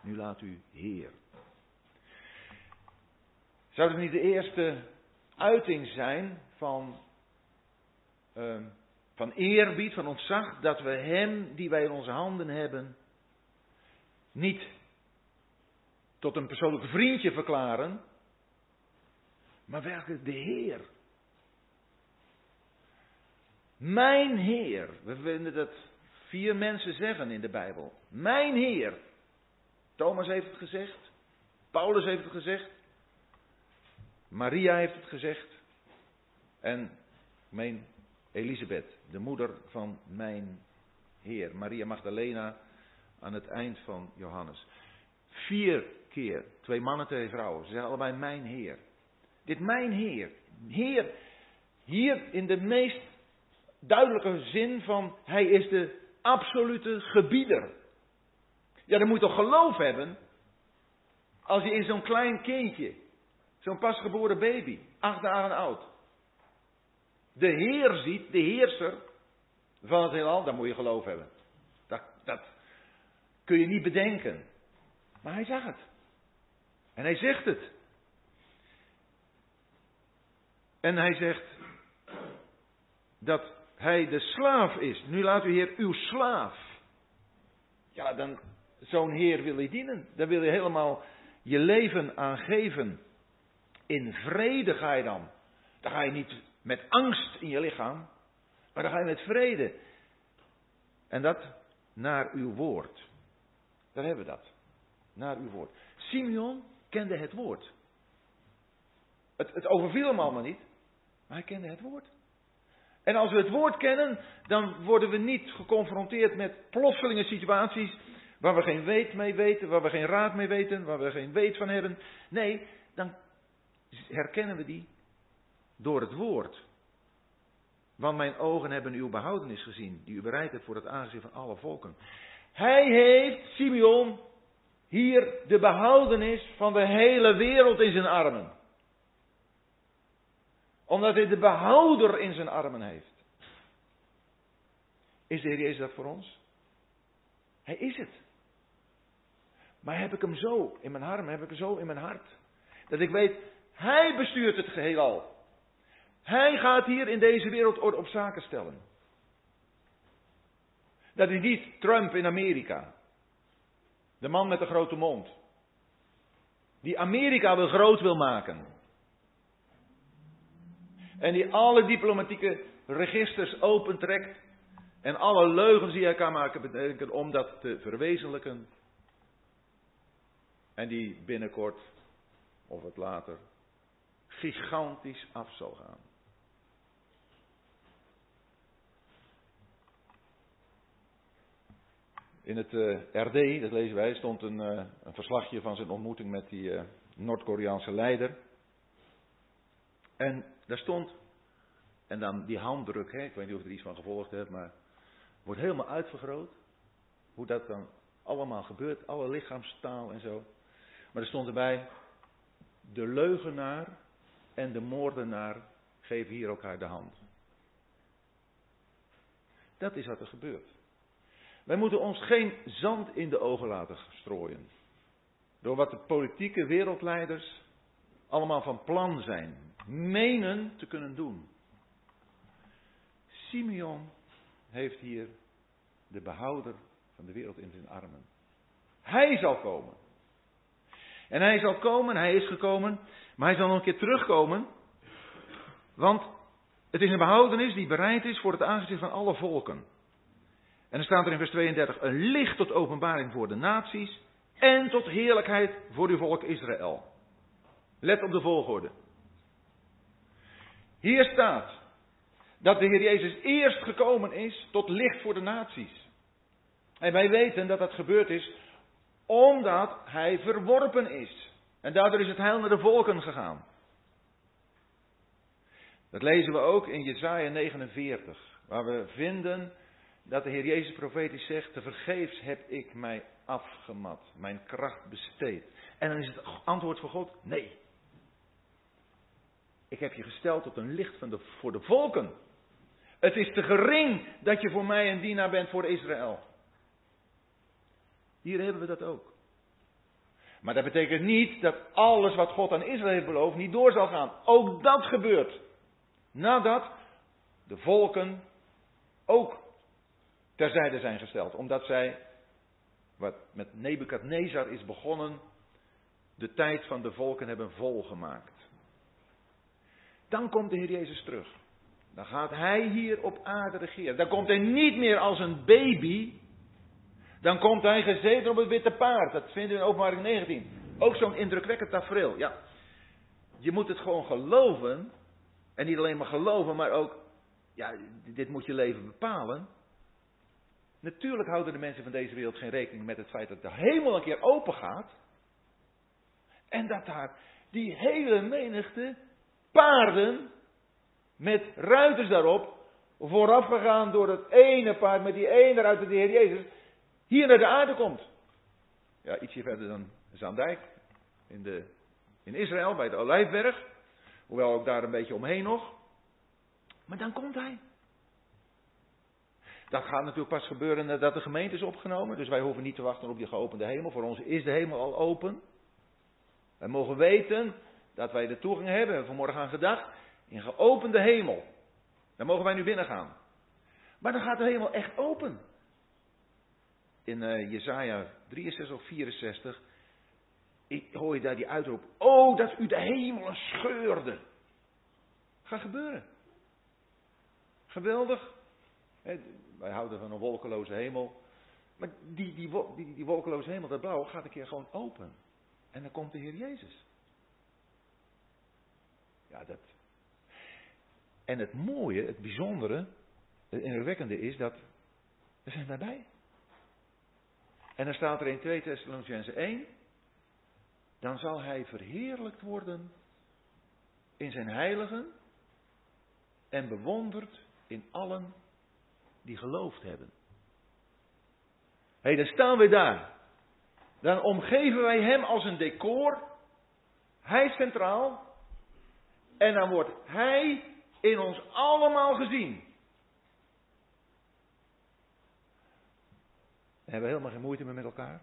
Nu laat u Heer. Zou het niet de eerste uiting zijn van, uh, van eerbied, van ontzag, dat we Hem die wij in onze handen hebben, niet tot een persoonlijk vriendje verklaren, maar werkelijk de Heer. Mijn Heer. We vinden dat vier mensen zeggen in de Bijbel. Mijn Heer. Thomas heeft het gezegd. Paulus heeft het gezegd. Maria heeft het gezegd. En mijn Elisabeth, de moeder van mijn Heer. Maria Magdalena aan het eind van Johannes. Vier keer. Twee mannen, twee vrouwen. Ze zeggen allebei mijn Heer. Dit mijn Heer. Heer, hier in de meest duidelijke zin van Hij is de absolute gebieder. Ja, dan moet je toch geloof hebben als je in zo'n klein kindje Zo'n pasgeboren baby, acht dagen oud. De Heer ziet, de heerser van het heelal, daar moet je geloof hebben. Dat, dat kun je niet bedenken. Maar hij zag het. En hij zegt het. En hij zegt dat hij de slaaf is. Nu laat u Heer uw slaaf. Ja, dan zo'n Heer wil je dienen. Daar wil je helemaal je leven aan geven. In vrede ga je dan. Dan ga je niet met angst in je lichaam, maar dan ga je met vrede. En dat naar uw woord. Daar hebben we dat. Naar uw woord. Simeon kende het woord. Het, het overviel hem allemaal niet, maar hij kende het woord. En als we het woord kennen, dan worden we niet geconfronteerd met plotselinge situaties waar we geen weet mee weten, waar we geen raad mee weten, waar we geen weet van hebben. Nee, dan herkennen we die door het woord. Want mijn ogen hebben uw behoudenis gezien, die u bereid hebt voor het aangezicht van alle volken. Hij heeft, Simeon, hier de behoudenis van de hele wereld in zijn armen. Omdat hij de behouder in zijn armen heeft. Is de Heer Jezus dat voor ons? Hij is het. Maar heb ik hem zo in mijn arm, heb ik hem zo in mijn hart. Dat ik weet, hij bestuurt het geheel al. Hij gaat hier in deze wereld orde op zaken stellen. Dat is niet Trump in Amerika. De man met de grote mond. Die Amerika wil groot wil maken. En die alle diplomatieke registers opentrekt. En alle leugens die hij kan maken bedenken om dat te verwezenlijken. En die binnenkort, of het later, gigantisch af zal gaan. In het eh, RD, dat lezen wij, stond een, uh, een, verslagje van zijn ontmoeting met die uh, Noord-Koreaanse leider. En daar stond, en dan die handdruk, hè, ik weet niet of je er iets van gevolgd hebt, maar wordt helemaal uitvergroot. Hoe dat dan allemaal gebeurt, alle lichaamstaal en zo. Maar er stond erbij, de leugenaar en de moordenaar geven hier elkaar de hand. Dat is wat er gebeurt. Wij moeten ons geen zand in de ogen laten strooien. Door wat de politieke wereldleiders allemaal van plan zijn, menen te kunnen doen. Simeon heeft hier de behouder van de wereld in zijn armen. Hij zal komen. En hij zal komen, hij is gekomen, maar hij zal nog een keer terugkomen. Want het is een behoudenis die bereid is voor het aangezicht van alle volken. En dan staat er in vers 32, een licht tot openbaring voor de naties en tot heerlijkheid voor uw volk Israël. Let op de volgorde. Hier staat dat de Heer Jezus eerst gekomen is tot licht voor de naties. En wij weten dat dat gebeurd is omdat hij verworpen is. En daardoor is het heil naar de volken gegaan. Dat lezen we ook in Jesaja 49, waar we vinden dat de Heer Jezus profetisch zegt, te vergeefs heb ik mij afgemat, mijn kracht besteed. En dan is het antwoord van God, nee. Ik heb je gesteld tot een licht van de, voor de volken. Het is te gering dat je voor mij een dienaar bent voor Israël. Hier hebben we dat ook. Maar dat betekent niet dat alles wat God aan Israël heeft beloofd niet door zal gaan. Ook dat gebeurt. Nadat de volken ook terzijde zijn gesteld. Omdat zij, wat met Nebukadnezar is begonnen, de tijd van de volken hebben volgemaakt. Dan komt de Heer Jezus terug. Dan gaat Hij hier op aarde regeren. Dan komt Hij niet meer als een baby. Dan komt Hij gezeten op het witte paard. Dat vinden we in openbaring 19. Ook zo'n indrukwekkend tafereel. Ja, je moet het gewoon geloven. En niet alleen maar geloven, maar ook, ja, dit moet je leven bepalen. Natuurlijk houden de mensen van deze wereld geen rekening met het feit dat de hemel een keer open gaat. En dat daar die hele menigte paarden met ruiters daarop, voorafgegaan door het ene paard met die ene ruiter, de Heer Jezus, hier naar de aarde komt. Ja, ietsje verder dan Zaandijk, in, de, in Israël, bij de Olijfberg. Hoewel ook daar een beetje omheen nog. Maar dan komt hij. Dat gaat natuurlijk pas gebeuren nadat de gemeente is opgenomen. Dus wij hoeven niet te wachten op die geopende hemel. Voor ons is de hemel al open. Wij mogen weten dat wij de toegang hebben, hebben we vanmorgen aan gedacht, in geopende hemel. Daar mogen wij nu binnen gaan. Maar dan gaat de hemel echt open. In uh, Jesaja 63 of 64 ik hoor je daar die uitroep. Oh, dat u de hemelen scheurde. Gaat gebeuren. Geweldig. wij houden van een wolkeloze hemel. Maar die, die, die, die wolkeloze hemel, dat blauw, gaat een keer gewoon open. En dan komt de Heer Jezus. Ja, dat. En het mooie, het bijzondere, het indrukwekkende is dat we zijn daarbij. En dan staat er in 2 Thessalonicense 1, dan zal hij verheerlijkt worden in zijn heiligen en bewonderd in allen die geloofd hebben. Hé, hey, dan staan we daar. Dan omgeven wij hem als een decor. Hij centraal. En dan wordt hij in ons allemaal gezien. We hebben helemaal geen moeite meer met elkaar.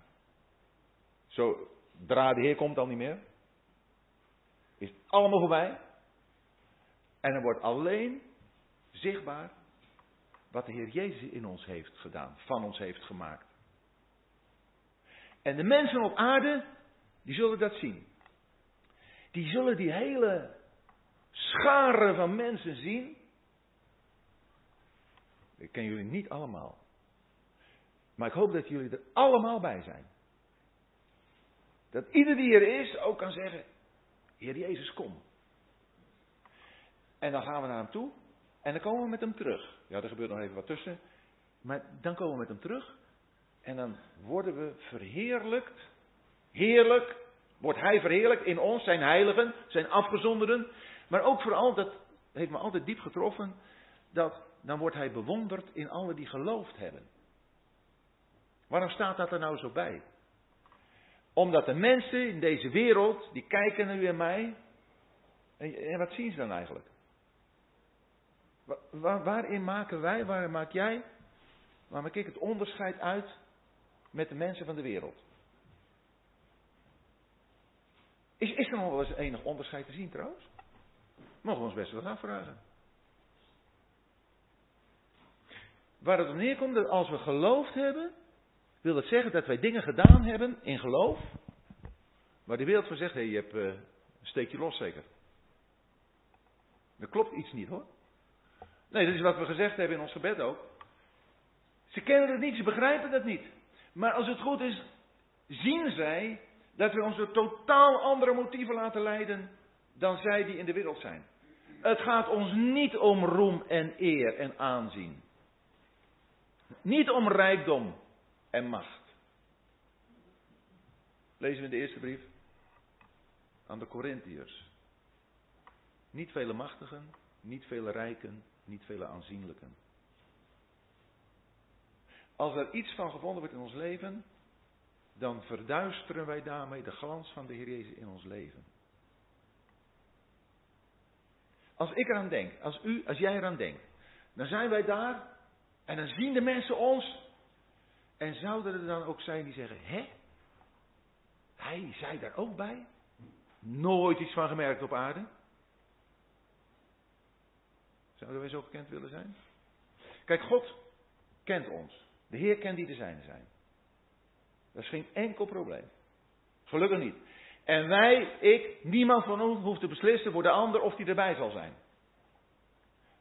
Zo, Zodra de Heer komt dan niet meer. Is het allemaal voorbij. En er wordt alleen zichtbaar wat de Heer Jezus in ons heeft gedaan, van ons heeft gemaakt. En de mensen op aarde, die zullen dat zien. Die zullen die hele schare van mensen zien. Ik ken jullie niet allemaal. Maar ik hoop dat jullie er allemaal bij zijn. Dat ieder die er is ook kan zeggen: Heer Jezus, kom. En dan gaan we naar hem toe en dan komen we met hem terug. Ja, er gebeurt nog even wat tussen. Maar dan komen we met hem terug en dan worden we verheerlijkt. Heerlijk wordt hij verheerlijkt in ons, zijn heiligen, zijn afgezonderden. Maar ook vooral, dat heeft me altijd diep getroffen, dat dan wordt hij bewonderd in alle die geloofd hebben. Waarom staat dat er nou zo bij? Omdat de mensen in deze wereld, die kijken naar u en mij. En, wat zien ze dan eigenlijk? waarin maken wij, waarin maak jij, waar maak ik het onderscheid uit met de mensen van de wereld? Is, is er nog wel eens enig onderscheid te zien trouwens? Mogen we ons best wel afvragen. Waar het op neerkomt, dat als we geloofd hebben, wil dat zeggen dat wij dingen gedaan hebben in geloof. Waar de wereld van zegt, hé, je hebt uh, een steekje los zeker. Er klopt iets niet hoor. Nee, dat is wat we gezegd hebben in ons gebed ook. Ze kennen het niet, ze begrijpen het niet. Maar als het goed is, zien zij dat we ons door totaal andere motieven laten leiden dan zij die in de wereld zijn. Het gaat ons niet om roem en eer en aanzien. Niet om rijkdom en macht. Lezen we in de eerste brief aan de Corinthiërs. Niet vele machtigen, niet vele rijken, niet vele aanzienlijken. Als er iets van gevonden wordt in ons leven, dan verduisteren wij daarmee de glans van de Heer Jezus in ons leven. Als ik eraan denk, als u, als jij eraan denkt, dan zijn wij daar en dan zien de mensen ons. En zouden er dan ook zijn die zeggen, hè? Hij zei daar ook bij? Nooit iets van gemerkt op aarde? Zouden wij zo gekend willen zijn? Kijk, God kent ons. De Heer kent die te zijn zijn. Dat is geen enkel probleem. Gelukkig niet. En wij, ik, niemand van ons hoeft te beslissen voor de ander of die erbij zal zijn.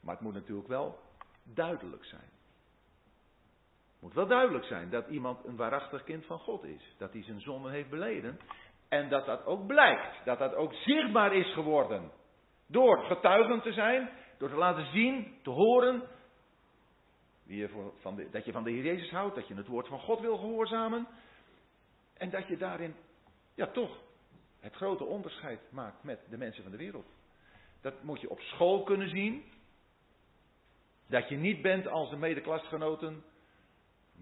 Maar het moet natuurlijk wel duidelijk zijn. Moet wel duidelijk zijn dat iemand een waarachtig kind van God is. Dat hij zijn zonde heeft beleden. En dat dat ook blijkt. Dat dat ook zichtbaar is geworden. Door getuigen te zijn. Door te laten zien, te horen. Je van de, dat je van de Heer Jezus houdt. Dat je het woord van God wil gehoorzamen. En dat je daarin, ja toch, het grote onderscheid maakt met de mensen van de wereld. Dat moet je op school kunnen zien. Dat je niet bent als de medeklasgenoten.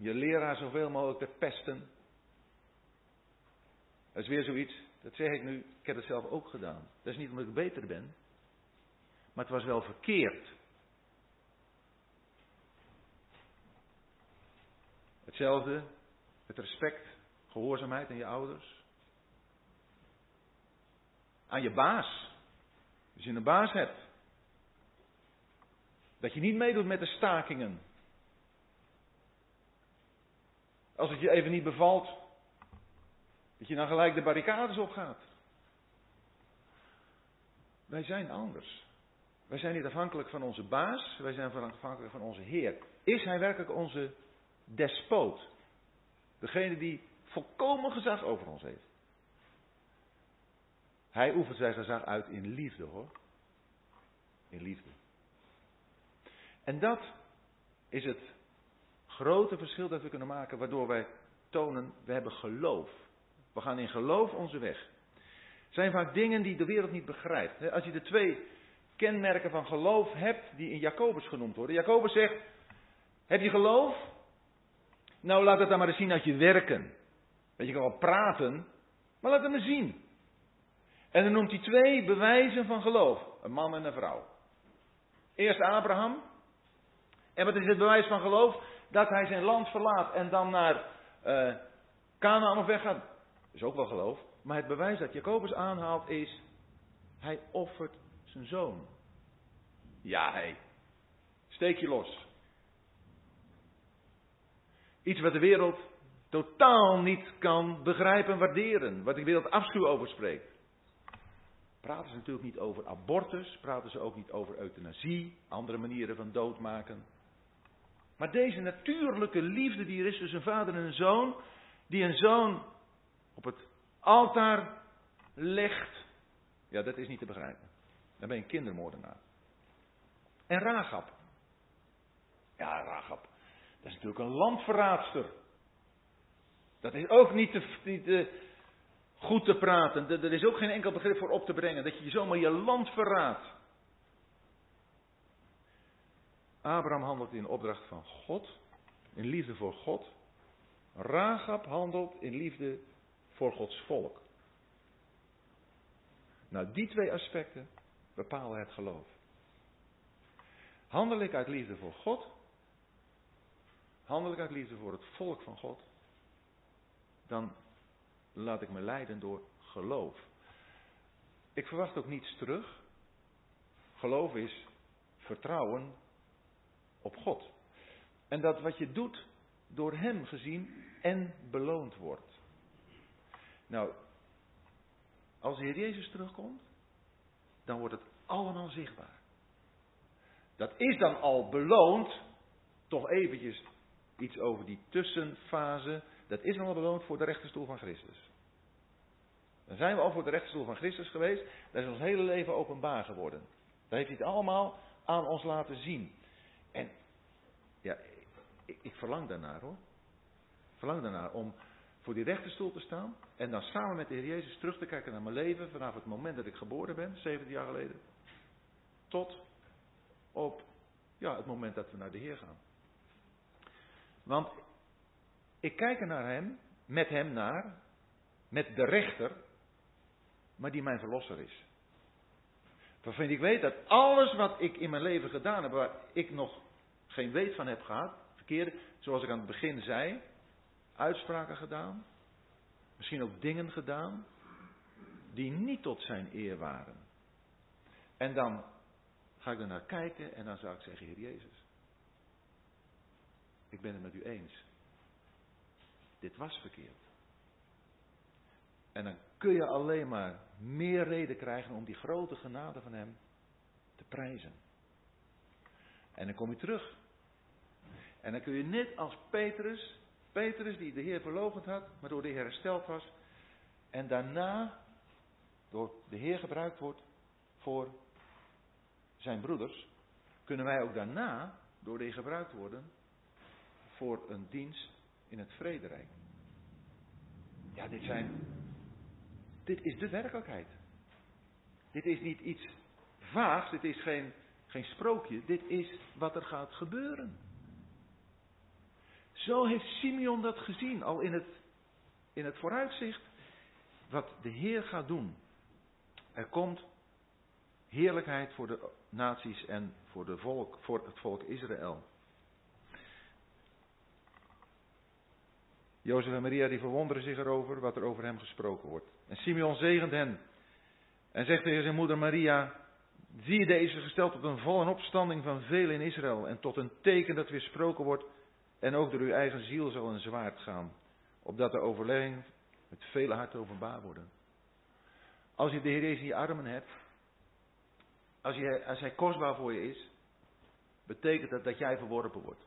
Je leraar zoveel mogelijk te pesten. Dat is weer zoiets. Dat zeg ik nu. Ik heb het zelf ook gedaan. Dat is niet omdat ik beter ben. Maar het was wel verkeerd. Hetzelfde, het respect, gehoorzaamheid aan je ouders. Aan je baas. Als je een baas hebt. Dat je niet meedoet met de stakingen. Als het je even niet bevalt, dat je dan gelijk de barricades opgaat. Wij zijn anders. Wij zijn niet afhankelijk van onze baas, wij zijn afhankelijk van onze Heer. Is Hij werkelijk onze despoot? Degene die volkomen gezag over ons heeft. Hij oefent zijn gezag uit in liefde hoor. In liefde. En dat is het grote verschil dat we kunnen maken, waardoor wij tonen, we hebben geloof. We gaan in geloof onze weg. Het zijn vaak dingen die de wereld niet begrijpt. Als je de twee kenmerken van geloof hebt, die in Jacobus genoemd worden. Jacobus zegt, heb je geloof? Nou, laat het dan maar eens zien uit je werken. Dat je kan wel praten, maar laat het me zien. En dan noemt hij twee bewijzen van geloof. Een man en een vrouw. Eerst Abraham. En wat is het bewijs van geloof? Dat hij zijn land verlaat en dan naar uh, Canaan of weggaat. Is ook wel geloof. Maar het bewijs dat Jacobus aanhaalt is, hij offert zijn zoon. Ja, hé. Steek je los. Iets wat de wereld totaal niet kan begrijpen en waarderen. Wat de wereld afschuw over spreekt. Praten ze natuurlijk niet over abortus, praten ze ook niet over euthanasie, andere manieren van doodmaken. Maar deze natuurlijke liefde die er is tussen vader en een zoon, die een zoon op het altaar legt, ja, dat is niet te begrijpen. Dan ben je een kindermoordenaar. En Ragab. Ja, Ragab. Dat is natuurlijk een landverraadster. Dat is ook niet, te, niet te, goed te praten. Er is ook geen enkel begrip voor op te brengen. Dat je zomaar je land verraadt. Abraham handelt in opdracht van God. In liefde voor God. Ragab handelt in liefde voor Gods volk. Nou, die twee aspecten bepalen het geloof. Handel ik uit liefde voor God? Handel ik uit liefde voor het volk van God? Dan laat ik me leiden door geloof. Ik verwacht ook niets terug. Geloof is vertrouwen op God. En dat wat je doet door Hem gezien en beloond wordt. Nou, als de Heer Jezus terugkomt, dan wordt het allemaal zichtbaar. Dat is dan al beloond, toch eventjes iets over die tussenfase. Dat is al beloond voor de rechterstoel van Christus. Dan zijn we al voor de rechterstoel van Christus geweest. Dat is ons hele leven openbaar geworden. Daar heeft hij het allemaal aan ons laten zien. Ik, ik verlang daarnaar hoor. Ik verlang daarnaar om voor die rechterstoel te staan. En dan samen met de Heer Jezus terug te kijken naar mijn leven. Vanaf het moment dat ik geboren ben, 17 jaar geleden. Tot op ja, het moment dat we naar de Heer gaan. Want ik kijk er naar Hem, met Hem naar, met de rechter, maar die mijn verlosser is. Waarvan ik weet dat alles wat ik in mijn leven gedaan heb, waar ik nog geen weet van heb gehad, verkeerde, zoals ik aan het begin zei, uitspraken gedaan, misschien ook dingen gedaan, die niet tot zijn eer waren. En dan ga ik er naar kijken en dan zou ik zeggen, Heer Jezus, ik ben het met u eens. Dit was verkeerd. En dan kun je alleen maar meer reden krijgen om die grote genade van Hem te prijzen. En dan kom je terug. En dan kun je net als Petrus, Petrus die de Heer verloochend had, maar door de Heer hersteld was, en daarna door de Heer gebruikt wordt voor zijn broeders, kunnen wij ook daarna door de Heer gebruikt worden voor een dienst in het vrederijk. Ja, dit zijn dit is de werkelijkheid. Dit is niet iets vaags, dit is geen, geen sprookje, dit is wat er gaat gebeuren. Zo heeft Simeon dat gezien, al in het, in het vooruitzicht, wat de Heer gaat doen. Er komt heerlijkheid voor de naties en voor, de volk, voor het volk Israël. Jozef en Maria die verwonderen zich erover wat er over hem gesproken wordt. En Simeon zegent hen. En zegt tegen zijn moeder Maria, zie deze gesteld tot een en opstanding van velen in Israël. En tot een teken dat weer gesproken wordt. En ook door uw eigen ziel zal een zwaard gaan. Opdat de overlegging met vele hart openbaar worden. Als je de Heer Jezus in je armen hebt. Als, je, als hij kostbaar voor je is. Betekent dat dat jij verworpen wordt.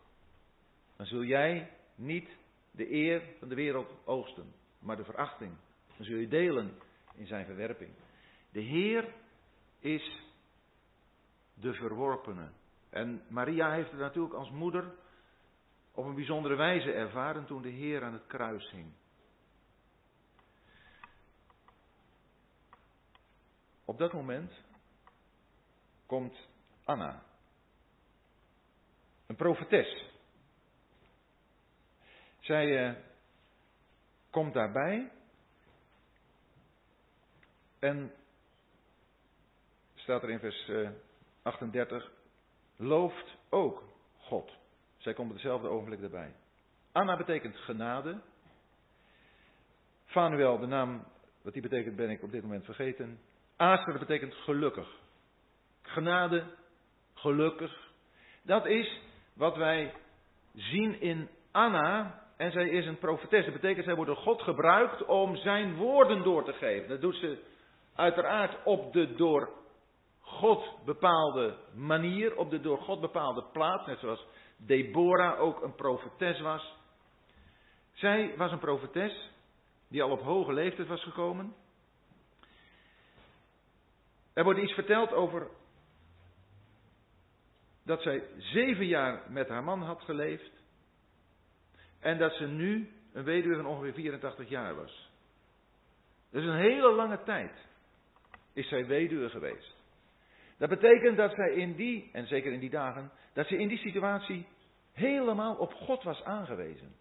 Dan zul jij niet de eer van de wereld oogsten. Maar de verachting dan zul je delen in zijn verwerping. De Heer is de verworpene. En Maria heeft het natuurlijk als moeder op een bijzondere wijze ervaren toen de Heer aan het kruis hing. Op dat moment komt Anna, een profetes. Zij uh, komt daarbij en staat er in vers 38, eh, looft ook God. Zij komt op dezelfde ogenblik erbij. Anna betekent genade. Fanuel, de naam, wat die betekent ben ik op dit moment vergeten. Aster betekent gelukkig. Genade, gelukkig. Dat is wat wij zien in Anna. En zij is een profetes. Dat betekent, zij wordt door God gebruikt om zijn woorden door te geven. Dat doet ze Uiteraard op de door God bepaalde manier, op de door God bepaalde plaats, net zoals Deborah ook een profetes was. Zij was een profetes die al op hoge leeftijd was gekomen. Er wordt iets verteld over dat zij zeven jaar met haar man had geleefd. En dat ze nu een weduwe van ongeveer 84 jaar was. Is een hele lange tijd is zij weduwe geweest. Dat betekent dat zij in die, en zeker in die dagen, dat ze in die situatie helemaal op God was aangewezen.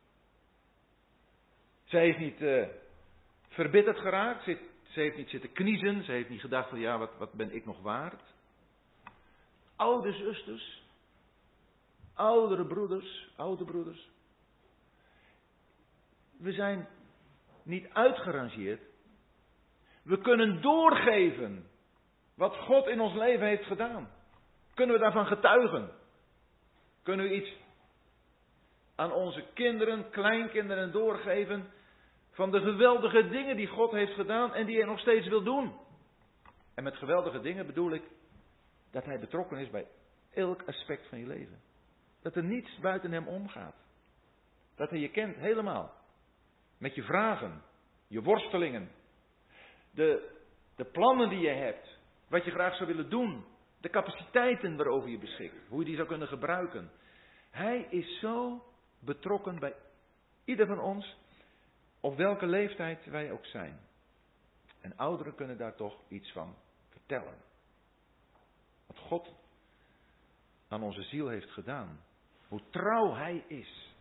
Zij heeft niet uh, verbitterd geraakt, ze, heeft niet zitten kniezen, ze heeft niet gedacht van ja, wat, wat ben ik nog waard. Oude zusters, oudere broeders, oude broeders. We zijn niet uitgerangeerd, we kunnen doorgeven wat God in ons leven heeft gedaan. Kunnen we daarvan getuigen? Kunnen we iets aan onze kinderen, kleinkinderen doorgeven van de geweldige dingen die God heeft gedaan en die hij nog steeds wil doen? En met geweldige dingen bedoel ik dat hij betrokken is bij elk aspect van je leven. Dat er niets buiten hem omgaat. Dat hij je kent helemaal. Met je vragen, je worstelingen, de, de plannen die je hebt, wat je graag zou willen doen, de capaciteiten waarover je beschikt, hoe je die zou kunnen gebruiken. Hij is zo betrokken bij ieder van ons, op welke leeftijd wij ook zijn. En ouderen kunnen daar toch iets van vertellen. Wat God aan onze ziel heeft gedaan. Hoe trouw Hij is.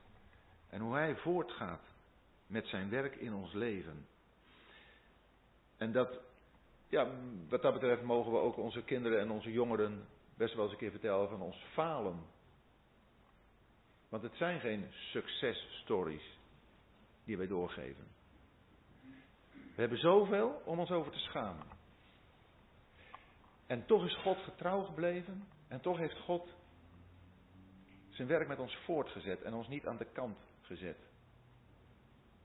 En hoe Hij voortgaat met zijn werk in ons leven. En dat, ja, wat dat betreft mogen we ook onze kinderen en onze jongeren best wel eens een keer vertellen van ons falen. Want het zijn geen successtories die wij doorgeven. We hebben zoveel om ons over te schamen. En toch is God getrouw gebleven. En toch heeft God zijn werk met ons voortgezet en ons niet aan de kant gezet.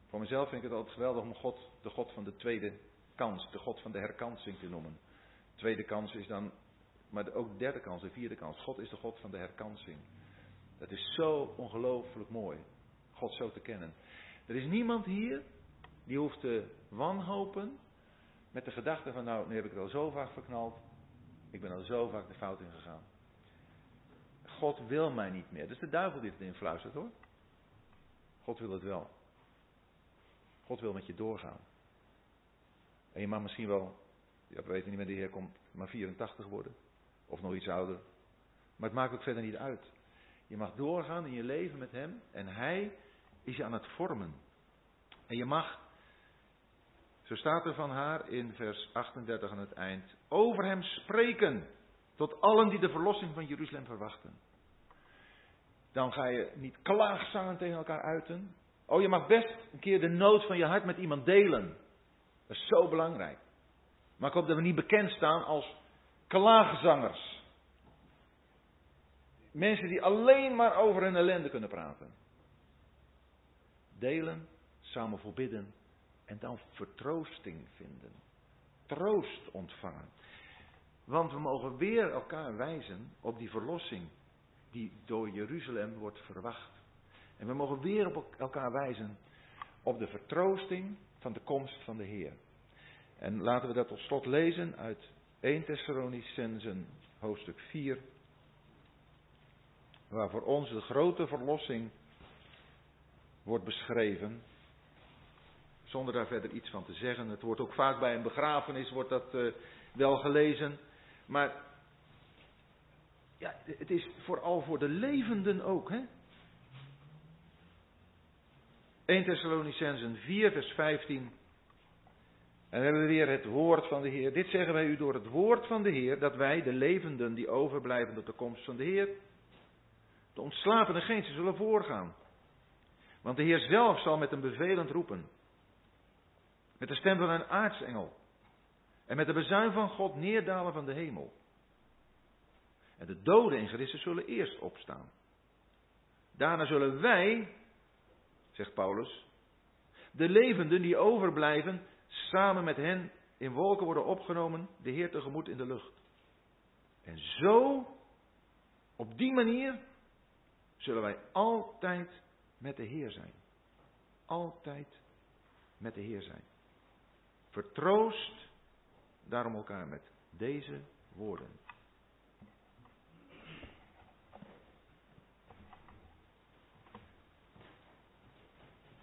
Voor mezelf vind ik het altijd geweldig om God de God van de tweede kans, de God van de herkansing te noemen. Tweede kans is dan, maar ook de derde kans, de vierde kans. God is de God van de herkansing. Dat is zo ongelooflijk mooi, God zo te kennen. Er is niemand hier die hoeft te wanhopen met de gedachte van nou, nu heb ik het al zo vaak verknald, ik ben al zo vaak de fout ingegaan. God wil mij niet meer. Is de duivel die het influistert hoor. God wil het wel. God wil met je doorgaan. En je mag misschien wel, ja, we weten niet wanneer de Heer komt, maar 84 worden. Of nog iets ouder. Maar het maakt ook verder niet uit. Je mag doorgaan in je leven met Hem en Hij is je aan het vormen. En je mag, zo staat er van haar in vers 38 aan het eind, over Hem spreken tot allen die de verlossing van Jeruzalem verwachten. Dan ga je niet klaagzangen tegen elkaar uiten. Oh, je mag best een keer de nood van je hart met iemand delen. Dat is zo belangrijk. Maar ik hoop dat we niet bekend staan als klaagzangers. Mensen die alleen maar over hun ellende kunnen praten. Delen, samen voorbidden en dan vertroosting vinden. Troost ontvangen. Want we mogen weer elkaar wijzen op die verlossing die door Jeruzalem wordt verwacht. En we mogen weer op elkaar wijzen op de vertroosting van de komst van de Heer. En laten we dat tot slot lezen uit 1 Thessalonicensen hoofdstuk 4, waar voor ons de grote verlossing wordt beschreven, zonder daar verder iets van te zeggen. Het wordt ook vaak bij een begrafenis wordt dat uh, wel gelezen, maar ja, het is vooral voor de levenden ook, hè? 1 Thessalonicensen 4, vers 15. En hebben we weer het woord van de Heer. Dit zeggen wij u door het woord van de Heer, dat wij, de levenden die overblijven tot de komst van de Heer, de ontslapende geen zullen voorgaan. Want de Heer zelf zal met een bevelend roepen. Met de stem van een aartsengel. En met de bezuin van God neerdalen van de hemel. En de doden in Christus zullen eerst opstaan. Daarna zullen wij, zegt Paulus, de levenden die overblijven, samen met hen in wolken worden opgenomen, de Heer tegemoet in de lucht. En zo, op die manier, zullen wij altijd met de Heer zijn. Altijd met de Heer zijn. Vertroost daarom elkaar met deze woorden.